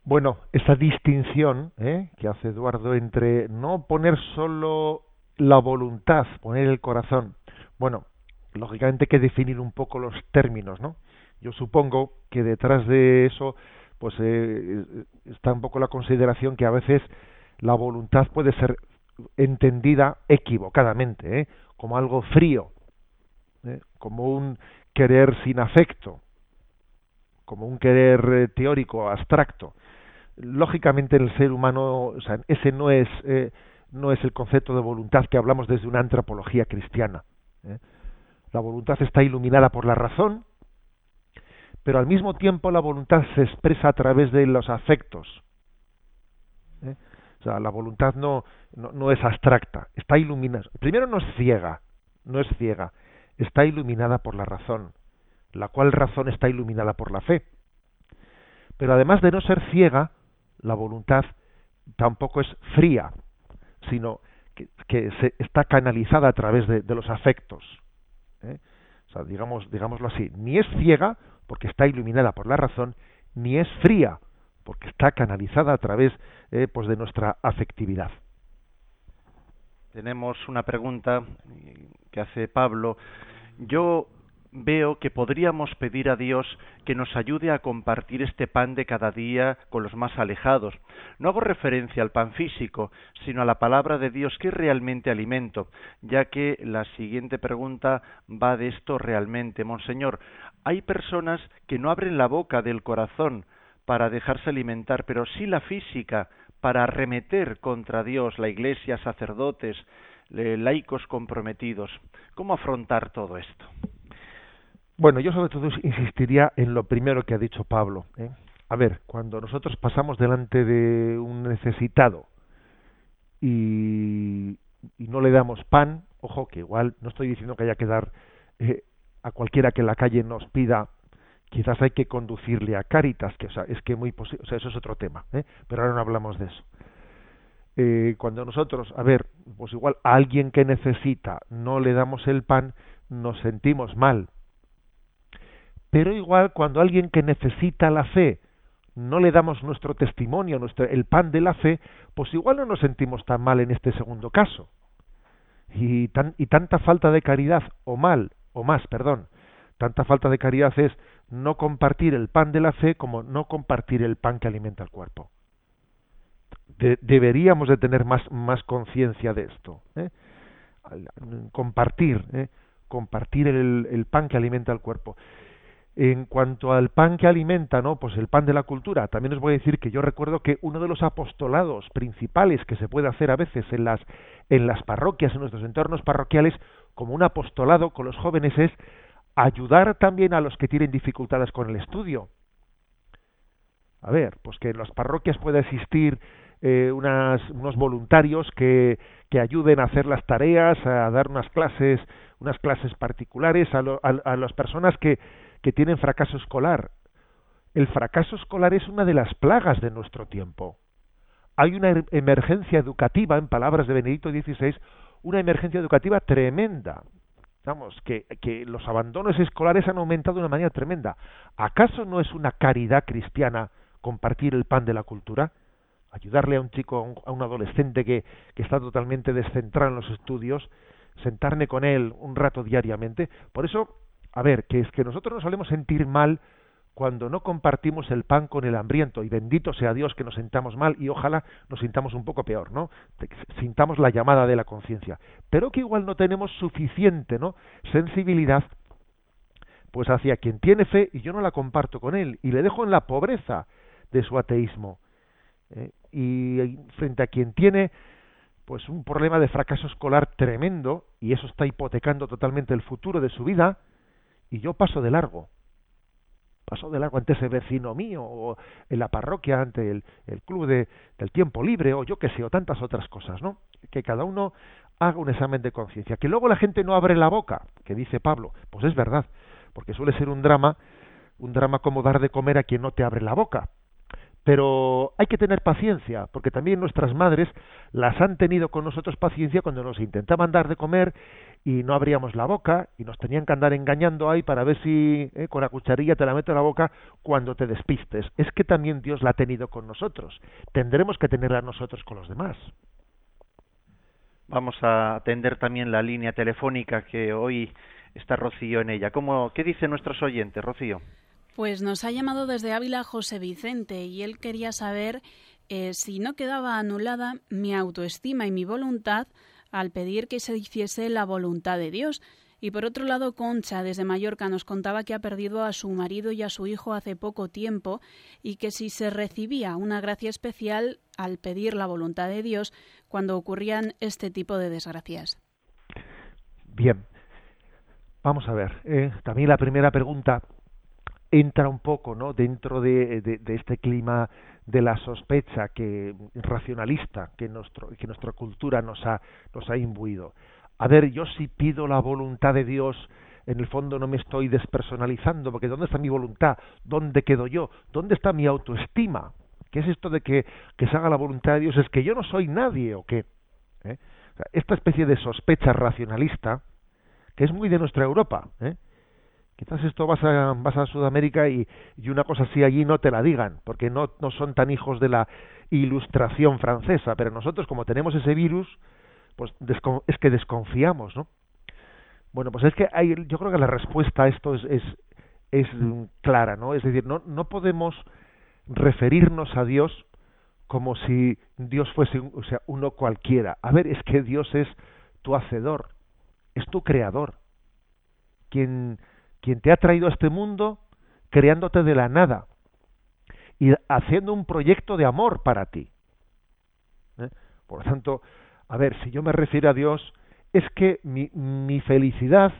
Bueno, esa distinción ¿eh? que hace Eduardo entre no poner solo la voluntad, poner el corazón. Bueno, lógicamente hay que definir un poco los términos, ¿no? Yo supongo que detrás de eso, pues eh, está un poco la consideración que a veces la voluntad puede ser entendida equivocadamente, ¿eh? como algo frío, ¿eh? como un querer sin afecto, como un querer eh, teórico, abstracto. Lógicamente en el ser humano, o sea, ese no es, eh, no es el concepto de voluntad que hablamos desde una antropología cristiana. La voluntad está iluminada por la razón, pero al mismo tiempo la voluntad se expresa a través de los afectos. O sea, la voluntad no, no, es abstracta, está iluminada. Primero no es ciega, no es ciega, está iluminada por la razón, la cual razón está iluminada por la fe. Pero además de no ser ciega, la voluntad tampoco es fría, sino que, se, está canalizada a través de, los afectos. ¿eh? O sea, digamos, digámoslo así, ni es ciega porque está iluminada por la razón, ni es fría porque está canalizada a través eh, pues de nuestra afectividad. Tenemos una pregunta que hace Pablo. Yo veo que podríamos pedir a Dios que nos ayude a compartir este pan de cada día con los más alejados. No hago referencia al pan físico, sino a la palabra de Dios que realmente alimento, ya que la siguiente pregunta va de esto realmente. Monseñor, hay personas que no abren la boca del corazón para dejarse alimentar, pero sí la física para arremeter contra Dios, la Iglesia, sacerdotes, laicos comprometidos. ¿Cómo afrontar todo esto? Bueno, yo sobre todo insistiría en lo primero que ha dicho Pablo. ¿eh? A ver, cuando nosotros pasamos delante de un necesitado y, no le damos pan, ojo que igual no estoy diciendo que haya que dar eh, a cualquiera que en la calle nos pida quizás hay que conducirle a Cáritas, que o sea, es que muy posible, o sea, eso es otro tema, ¿eh? pero ahora no hablamos de eso. Eh, cuando nosotros, a ver, pues igual a alguien que necesita no le damos el pan, nos sentimos mal. Pero igual cuando alguien que necesita la fe no le damos nuestro testimonio, nuestro, el pan de la fe, pues igual no nos sentimos tan mal en este segundo caso. Y, tan, y tanta falta de caridad, o mal, o más, perdón, tanta falta de caridad es no compartir el pan de la fe como no compartir el pan que alimenta el cuerpo. deberíamos de tener más, más conciencia de esto. ¿eh? Compartir, ¿eh? compartir el, el, pan que alimenta el cuerpo. En cuanto al pan que alimenta, ¿no? Pues el pan de la cultura. También os voy a decir que yo recuerdo que uno de los apostolados principales que se puede hacer a veces en las en las parroquias, en nuestros entornos parroquiales, como un apostolado con los jóvenes es ayudar también a los que tienen dificultades con el estudio. A ver, pues que en las parroquias pueda existir eh, unas, unos voluntarios que, que ayuden a hacer las tareas, a dar unas clases, unas clases particulares a, a, las personas que, que tienen fracaso escolar. El fracaso escolar es una de las plagas de nuestro tiempo. Hay una er, emergencia educativa, en palabras de Benedicto XVI, una emergencia educativa tremenda. Vamos, que, los abandonos escolares han aumentado de una manera tremenda. ¿Acaso no es una caridad cristiana compartir el pan de la cultura? ayudarle a un chico, a un, adolescente que, que está totalmente descentrado en los estudios, sentarme con él un rato diariamente. Por eso, a ver, que es que nosotros nos solemos sentir mal cuando no compartimos el pan con el hambriento, y bendito sea Dios que nos sentamos mal y ojalá nos sintamos un poco peor, ¿no? Sintamos la llamada de la conciencia, pero que igual no tenemos suficiente, ¿no? sensibilidad pues hacia quien tiene fe y yo no la comparto con él y le dejo en la pobreza de su ateísmo. ¿eh? y frente a quien tiene pues un problema de fracaso escolar tremendo y eso está hipotecando totalmente el futuro de su vida y yo paso de largo. Paso de largo ante ese vecino mío o en la parroquia ante el, el club de, del tiempo libre o yo que sé o tantas otras cosas no que cada uno haga un examen de conciencia. Que luego la gente no abre la boca que dice Pablo. Pues es verdad porque suele ser un drama un drama como dar de comer a quien no te abre la boca. Pero hay que tener paciencia, porque también nuestras madres las han tenido con nosotros paciencia cuando nos intentaban dar de comer y no abríamos la boca y nos tenían que andar engañando ahí para ver si eh, con la cucharilla te la meto en la boca cuando te despistes. Es que también Dios la ha tenido con nosotros. Tendremos que tenerla nosotros con los demás. Vamos a atender también la línea telefónica que hoy está Rocío en ella. ¿Cómo, ¿Qué dicen nuestros oyentes, Rocío? Pues nos ha llamado desde Ávila José Vicente y él quería saber eh, si no quedaba anulada mi autoestima y mi voluntad al pedir que se hiciese la voluntad de Dios. Y por otro lado, Concha, desde Mallorca, nos contaba que ha perdido a su marido y a su hijo hace poco tiempo y que si se recibía una gracia especial al pedir la voluntad de Dios cuando ocurrían este tipo de desgracias. Bien, vamos a ver. Eh, también la primera pregunta entra un poco no dentro de, de, este clima de la sospecha que racionalista que nuestro que nuestra cultura nos ha nos ha imbuido. A ver yo si pido la voluntad de Dios en el fondo no me estoy despersonalizando porque dónde está mi voluntad dónde quedo yo dónde está mi autoestima qué es esto de que, que se haga la voluntad de Dios es que yo no soy nadie o qué ¿Eh? esta especie de sospecha racionalista que es muy de nuestra Europa ¿eh? Quizás esto vas a, vas a Sudamérica y, y, una cosa así allí no te la digan, porque no, no son tan hijos de la ilustración francesa, pero nosotros como tenemos ese virus, pues es que desconfiamos, ¿no? Bueno, pues es que hay, yo creo que la respuesta a esto es, es, es clara, ¿no? Es decir, no, no podemos referirnos a Dios como si Dios fuese o sea, uno cualquiera. A ver, es que Dios es tu hacedor, es tu creador, quien quien te ha traído a este mundo creándote de la nada y haciendo un proyecto de amor para ti. ¿Eh? Por lo tanto, a ver, si yo me refiero a Dios, es que mi, mi felicidad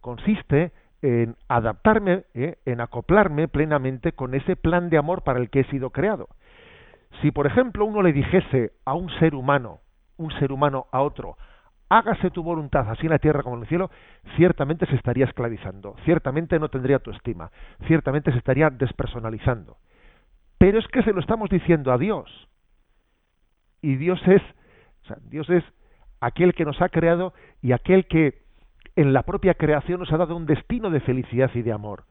consiste en adaptarme, ¿eh? en acoplarme plenamente con ese plan de amor para el que he sido creado. Si, por ejemplo, uno le dijese a un ser humano, un ser humano a otro, hágase tu voluntad así en la tierra como en el cielo, ciertamente se estaría esclavizando, ciertamente no tendría tu estima, ciertamente se estaría despersonalizando. Pero es que se lo estamos diciendo a Dios. Y Dios es, Dios es aquel que nos ha creado y aquel que en la propia creación nos ha dado un destino de felicidad y de amor.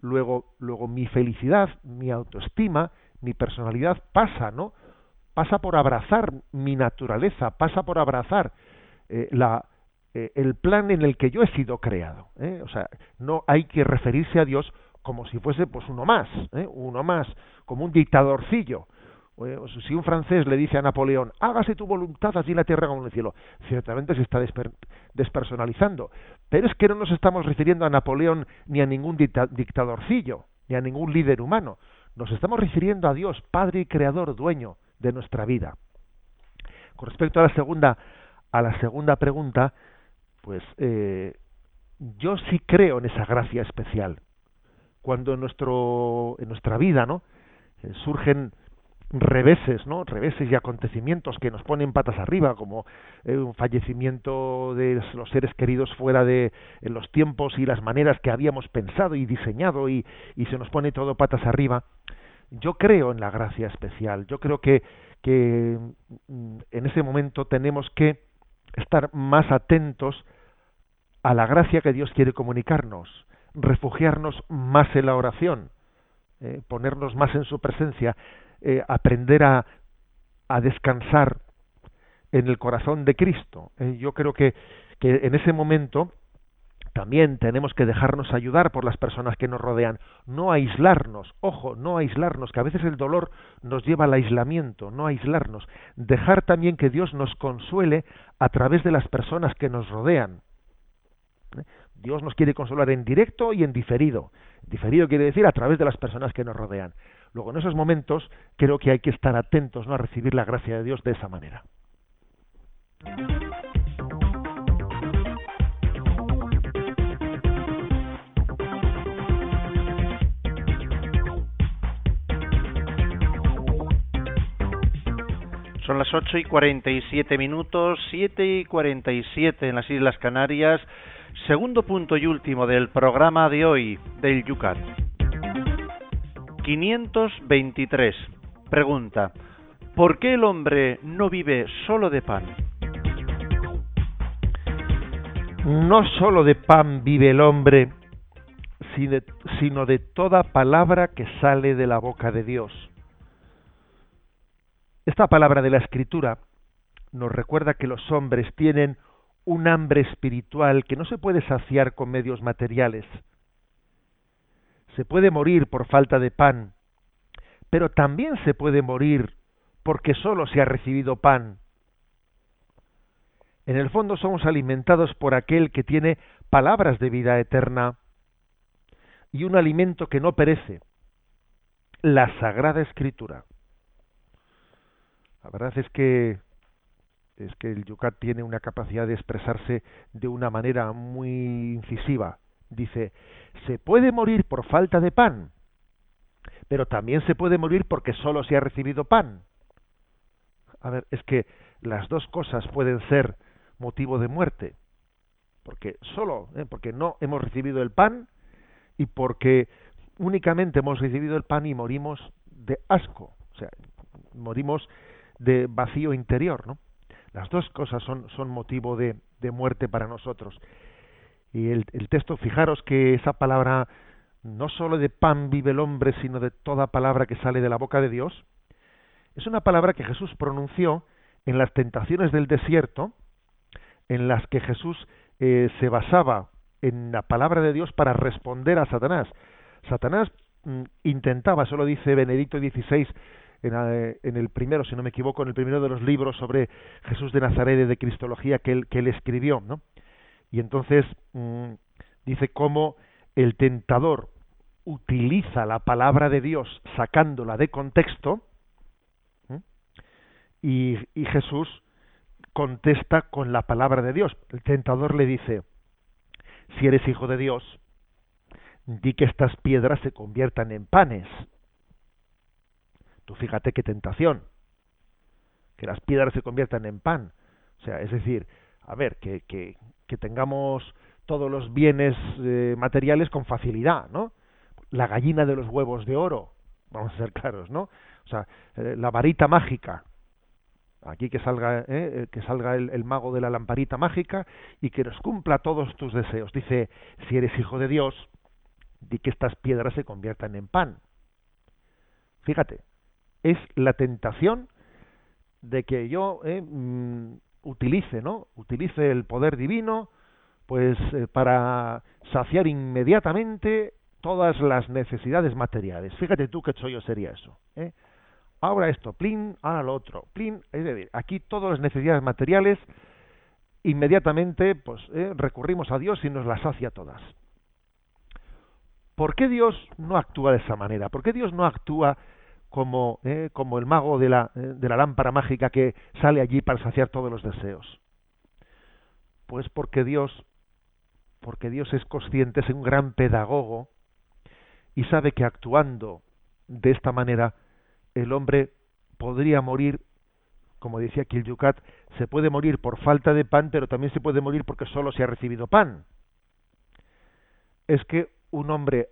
Luego, luego mi felicidad, mi autoestima, mi personalidad pasa, ¿no? Pasa por abrazar mi naturaleza, pasa por abrazar eh, la, eh, el plan en el que yo he sido creado. ¿eh? O sea, no hay que referirse a Dios como si fuese pues uno más, uno más, como un dictadorcillo. Si un francés le dice a Napoleón, hágase tu voluntad así en la tierra como en el cielo, ciertamente se está despersonalizando. Pero es que no nos estamos refiriendo a Napoleón ni a ningún dictadorcillo, ni a ningún líder humano. Nos estamos refiriendo a Dios, Padre y Creador, dueño de nuestra vida. Con respecto a la segunda a la segunda pregunta, pues eh, yo sí creo en esa gracia especial. Cuando en nuestro en nuestra vida, ¿no? Eh, surgen reveses, ¿no? Reveses y acontecimientos que nos ponen patas arriba, como eh, un fallecimiento de los seres queridos fuera de los tiempos y las maneras que habíamos pensado y diseñado y, y se nos pone todo patas arriba. Yo creo en la gracia especial. Yo creo que, que mm, en ese momento tenemos que estar más atentos a la gracia que Dios quiere comunicarnos, refugiarnos más en la oración, eh, ponernos más en su presencia, eh, aprender a, a, descansar en el corazón de Cristo. Eh, yo creo que, que en ese momento también tenemos que dejarnos ayudar por las personas que nos rodean, no aislarnos, ojo, no aislarnos, que a veces el dolor nos lleva al aislamiento, no aislarnos, dejar también que Dios nos consuele a través de las personas que nos rodean. ¿Eh? Dios nos quiere consolar en directo y en diferido. Diferido quiere decir a través de las personas que nos rodean. Luego, en esos momentos, creo que hay que estar atentos ¿no? a recibir la gracia de Dios de esa manera. Son las 8 y 47 minutos, 7 y 47 en las Islas Canarias. Segundo punto y último del programa de hoy del Yucat. 523. Pregunta. ¿Por qué el hombre no vive solo de pan? No solo de pan vive el hombre, sino de toda palabra que sale de la boca de Dios. Esta palabra de la Escritura nos recuerda que los hombres tienen un hambre espiritual que no se puede saciar con medios materiales. Se puede morir por falta de pan, pero también se puede morir porque solo se ha recibido pan. En el fondo somos alimentados por aquel que tiene palabras de vida eterna y un alimento que no perece, la Sagrada Escritura. La verdad es que es que el Yucat tiene una capacidad de expresarse de una manera muy incisiva. Dice, se puede morir por falta de pan, pero también se puede morir porque solo se ha recibido pan. A ver, es que las dos cosas pueden ser motivo de muerte, porque solo, ¿eh? porque no hemos recibido el pan y porque únicamente hemos recibido el pan y morimos de asco, o sea, morimos de vacío interior, ¿no? Las dos cosas son, son motivo de, de muerte para nosotros. Y el, texto, fijaros que esa palabra, no solo de pan vive el hombre, sino de toda palabra que sale de la boca de Dios, es una palabra que Jesús pronunció en las tentaciones del desierto, en las que Jesús eh, se basaba en la palabra de Dios para responder a Satanás. Satanás mm, intentaba, eso lo dice Benedicto XVI, eh, en, el primero, si no me equivoco, en el primero de los libros sobre Jesús de Nazaret de Cristología que él, que él escribió, ¿no? Y entonces mm, dice cómo el tentador utiliza la palabra de Dios sacándola de contexto y, y Jesús contesta con la palabra de Dios. El tentador le dice, si eres hijo de Dios, di que estas piedras se conviertan en panes fíjate qué tentación. Que las piedras se conviertan en pan. O sea, es decir, a ver, que, tengamos todos los bienes eh, materiales con facilidad, ¿no? La gallina de los huevos de oro, vamos a ser claros, ¿no? O sea, eh, la varita mágica, aquí que salga, eh, que salga el, el, mago de la lamparita mágica y que nos cumpla todos tus deseos. Dice, si eres hijo de Dios, di que estas piedras se conviertan en pan. Fíjate, es la tentación de que yo eh, mm, utilice, ¿no? Utilice el poder divino, pues eh, para saciar inmediatamente todas las necesidades materiales. Fíjate tú qué chollo sería eso. ¿eh? Ahora esto, plin, ahora lo otro, plin. Es decir, aquí todas las necesidades materiales inmediatamente, pues ¿eh? recurrimos a Dios y nos las sacia todas. ¿Por qué Dios no actúa de esa manera? ¿Por qué Dios no actúa como, eh, como el mago de la, eh, de la lámpara mágica que sale allí para saciar todos los deseos? Pues porque Dios porque Dios es consciente, es un gran pedagogo y sabe que actuando de esta manera el hombre podría morir, como decía aquí se puede morir por falta de pan, pero también se puede morir porque solo se ha recibido pan. Es que un hombre,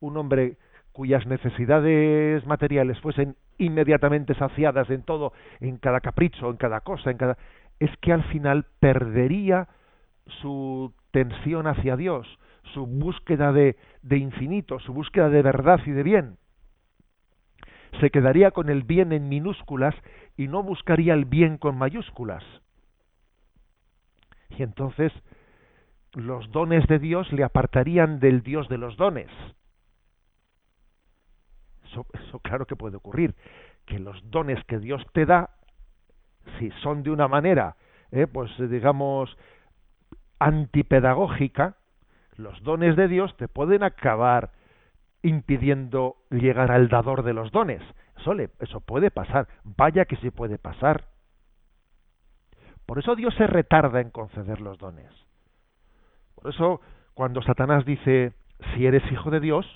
un hombre cuyas necesidades materiales fuesen inmediatamente saciadas en todo, en cada capricho, en cada cosa, en cada es que al final perdería su tensión hacia Dios, su búsqueda de, de infinito, su búsqueda de verdad y de bien. Se quedaría con el bien en minúsculas y no buscaría el bien con mayúsculas. Y entonces los dones de Dios le apartarían del Dios de los dones. Eso, claro que puede ocurrir, que los dones que Dios te da, si son de una manera, eh, pues digamos, antipedagógica, los dones de Dios te pueden acabar impidiendo llegar al dador de los dones. Eso, eso puede pasar. Vaya que sí puede pasar. Por eso Dios se retarda en conceder los dones. Por eso, cuando Satanás dice, si eres hijo de Dios,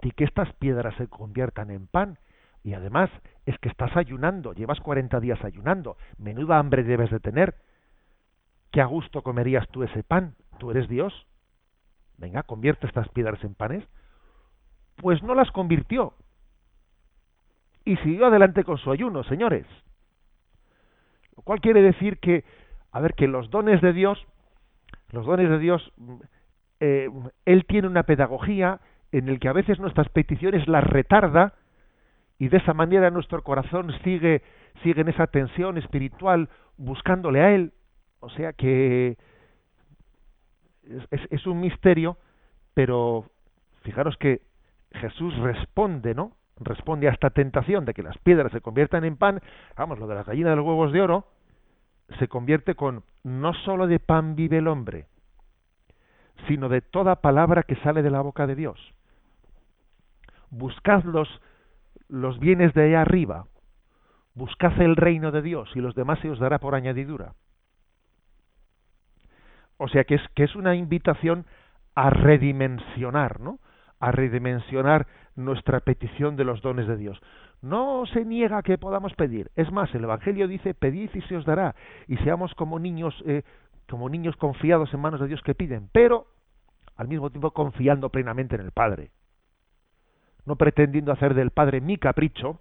di que estas piedras se conviertan en pan. Y además, es que estás ayunando, llevas 40 días ayunando. Menuda hambre debes de tener. ¿Qué a gusto comerías tú ese pan? ¿Tú eres Dios? Venga, convierte estas piedras en panes. Pues no las convirtió. Y siguió adelante con su ayuno, señores. Lo cual quiere decir que, a ver, que los dones de Dios, los dones de Dios, eh, Él tiene una pedagogía en el que a veces nuestras peticiones las retarda y de esa manera nuestro corazón sigue, sigue en esa tensión espiritual buscándole a Él. O sea que es, un misterio, pero fijaros que Jesús responde, ¿no? Responde a esta tentación de que las piedras se conviertan en pan. Vamos, lo de la gallina de los huevos de oro se convierte con no sólo de pan vive el hombre, sino de toda palabra que sale de la boca de Dios. Buscad los, los bienes de allá arriba, buscad el reino de Dios y los demás se os dará por añadidura. O sea que es, que es una invitación a redimensionar, ¿no? A redimensionar nuestra petición de los dones de Dios. No se niega que podamos pedir. Es más, el Evangelio dice, pedid y se os dará. Y seamos como niños, eh, como niños confiados en manos de Dios que piden, pero al mismo tiempo confiando plenamente en el Padre. No pretendiendo hacer del Padre mi capricho.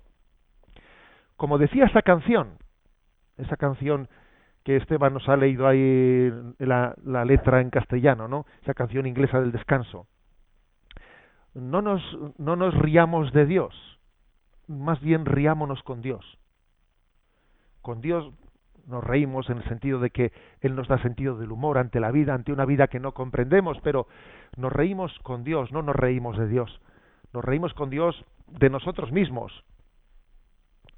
Como decía esa canción, esa canción que Esteban nos ha leído ahí la, la letra en castellano, ¿no? Esa canción inglesa del descanso. No nos, no nos riamos de Dios, más bien riámonos con Dios. Con Dios nos reímos en el sentido de que Él nos da sentido del humor ante la vida, ante una vida que no comprendemos, pero nos reímos con Dios, no nos reímos de Dios. Nos reímos con Dios de nosotros mismos,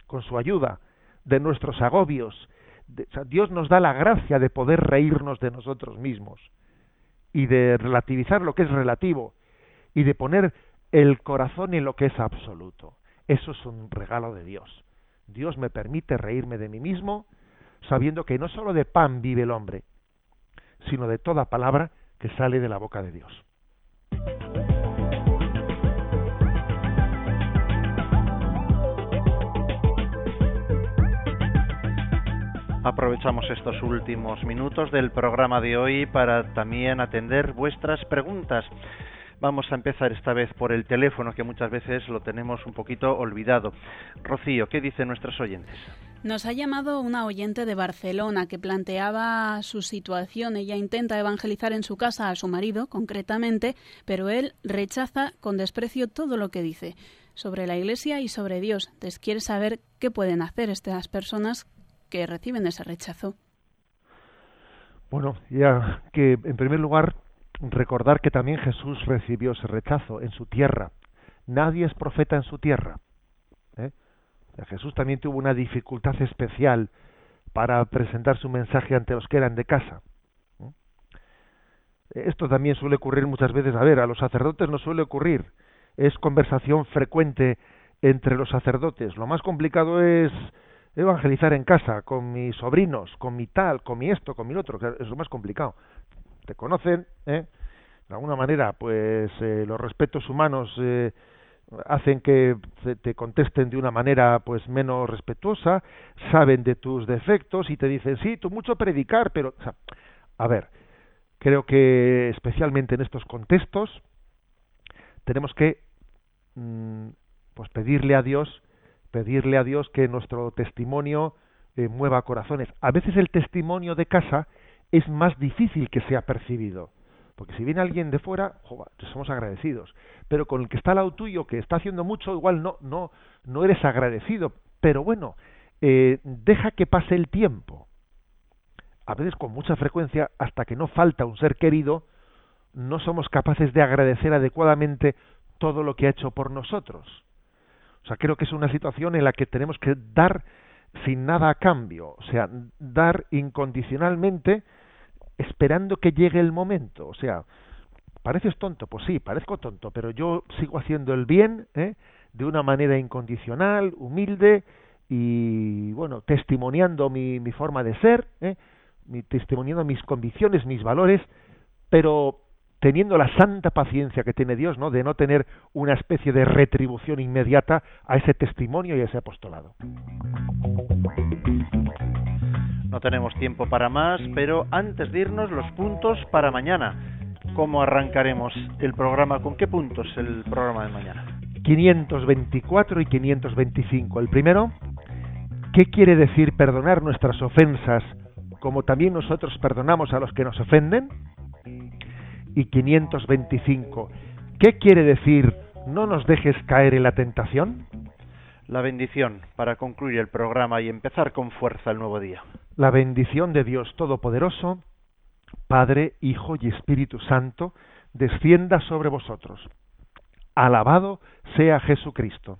con su ayuda, de nuestros agobios, Dios nos da la gracia de poder reírnos de nosotros mismos y de relativizar lo que es relativo y de poner el corazón en lo que es absoluto. Eso es un regalo de Dios. Dios me permite reírme de mí mismo sabiendo que no sólo de pan vive el hombre, sino de toda palabra que sale de la boca de Dios. Aprovechamos estos últimos minutos del programa de hoy para también atender vuestras preguntas. Vamos a empezar esta vez por el teléfono, que muchas veces lo tenemos un poquito olvidado. Rocío, ¿qué dicen nuestros oyentes? Nos ha llamado una oyente de Barcelona que planteaba su situación. Ella intenta evangelizar en su casa a su marido, concretamente, pero él rechaza con desprecio todo lo que dice sobre la Iglesia y sobre Dios. Entonces quiere saber qué pueden hacer estas personas que reciben ese rechazo? Bueno, ya que en primer lugar recordar que también Jesús recibió ese rechazo en su tierra. Nadie es profeta en su tierra. Jesús también tuvo una dificultad especial para presentar su mensaje ante los que eran de casa. Esto también suele ocurrir muchas veces. A ver, a los sacerdotes no suele ocurrir. Es conversación frecuente entre los sacerdotes. Lo más complicado es evangelizar en casa, con mis sobrinos, con mi tal, con mi esto, con mi otro, es lo más complicado. te conocen, ¿eh? de alguna manera, pues eh, los respetos humanos eh, hacen que te contesten de una manera pues menos respetuosa, saben de tus defectos y te dicen, sí, tú mucho predicar, pero, a ver, creo que especialmente en estos contextos tenemos que mm, pues pedirle a Dios, pedirle a Dios que nuestro testimonio eh, mueva corazones. A veces el testimonio de casa es más difícil que sea percibido porque si viene alguien de fuera, somos agradecidos. Pero con el que está al lado tuyo, que está haciendo mucho, igual no, no, no eres agradecido. Pero bueno, eh, deja que pase el tiempo. A veces con mucha frecuencia, hasta que no falta un ser querido, no somos capaces de agradecer adecuadamente todo lo que ha hecho por nosotros. O sea, creo que es una situación en la que tenemos que dar sin nada a cambio, o sea, dar incondicionalmente esperando que llegue el momento. O sea, ¿pareces tonto? Pues sí, parezco tonto, pero yo sigo haciendo el bien ¿eh? de una manera incondicional, humilde y, bueno, testimoniando mi, forma de ser, ¿eh? mi, testimoniando mis convicciones, mis valores, pero teniendo la santa paciencia que tiene Dios, ¿no? De no tener una especie de retribución inmediata a ese testimonio y a ese apostolado. No tenemos tiempo para más, pero antes de irnos, los puntos para mañana. ¿Cómo arrancaremos el programa? ¿Con qué puntos el programa de mañana? 524 y 525. El primero, ¿qué quiere decir perdonar nuestras ofensas como también nosotros perdonamos a los que nos ofenden? Y 525, ¿qué quiere decir no nos dejes caer en la tentación? La bendición para concluir el programa y empezar con fuerza el nuevo día la bendición de Dios Todopoderoso, Padre, Hijo y Espíritu Santo, descienda sobre vosotros. Alabado sea Jesucristo.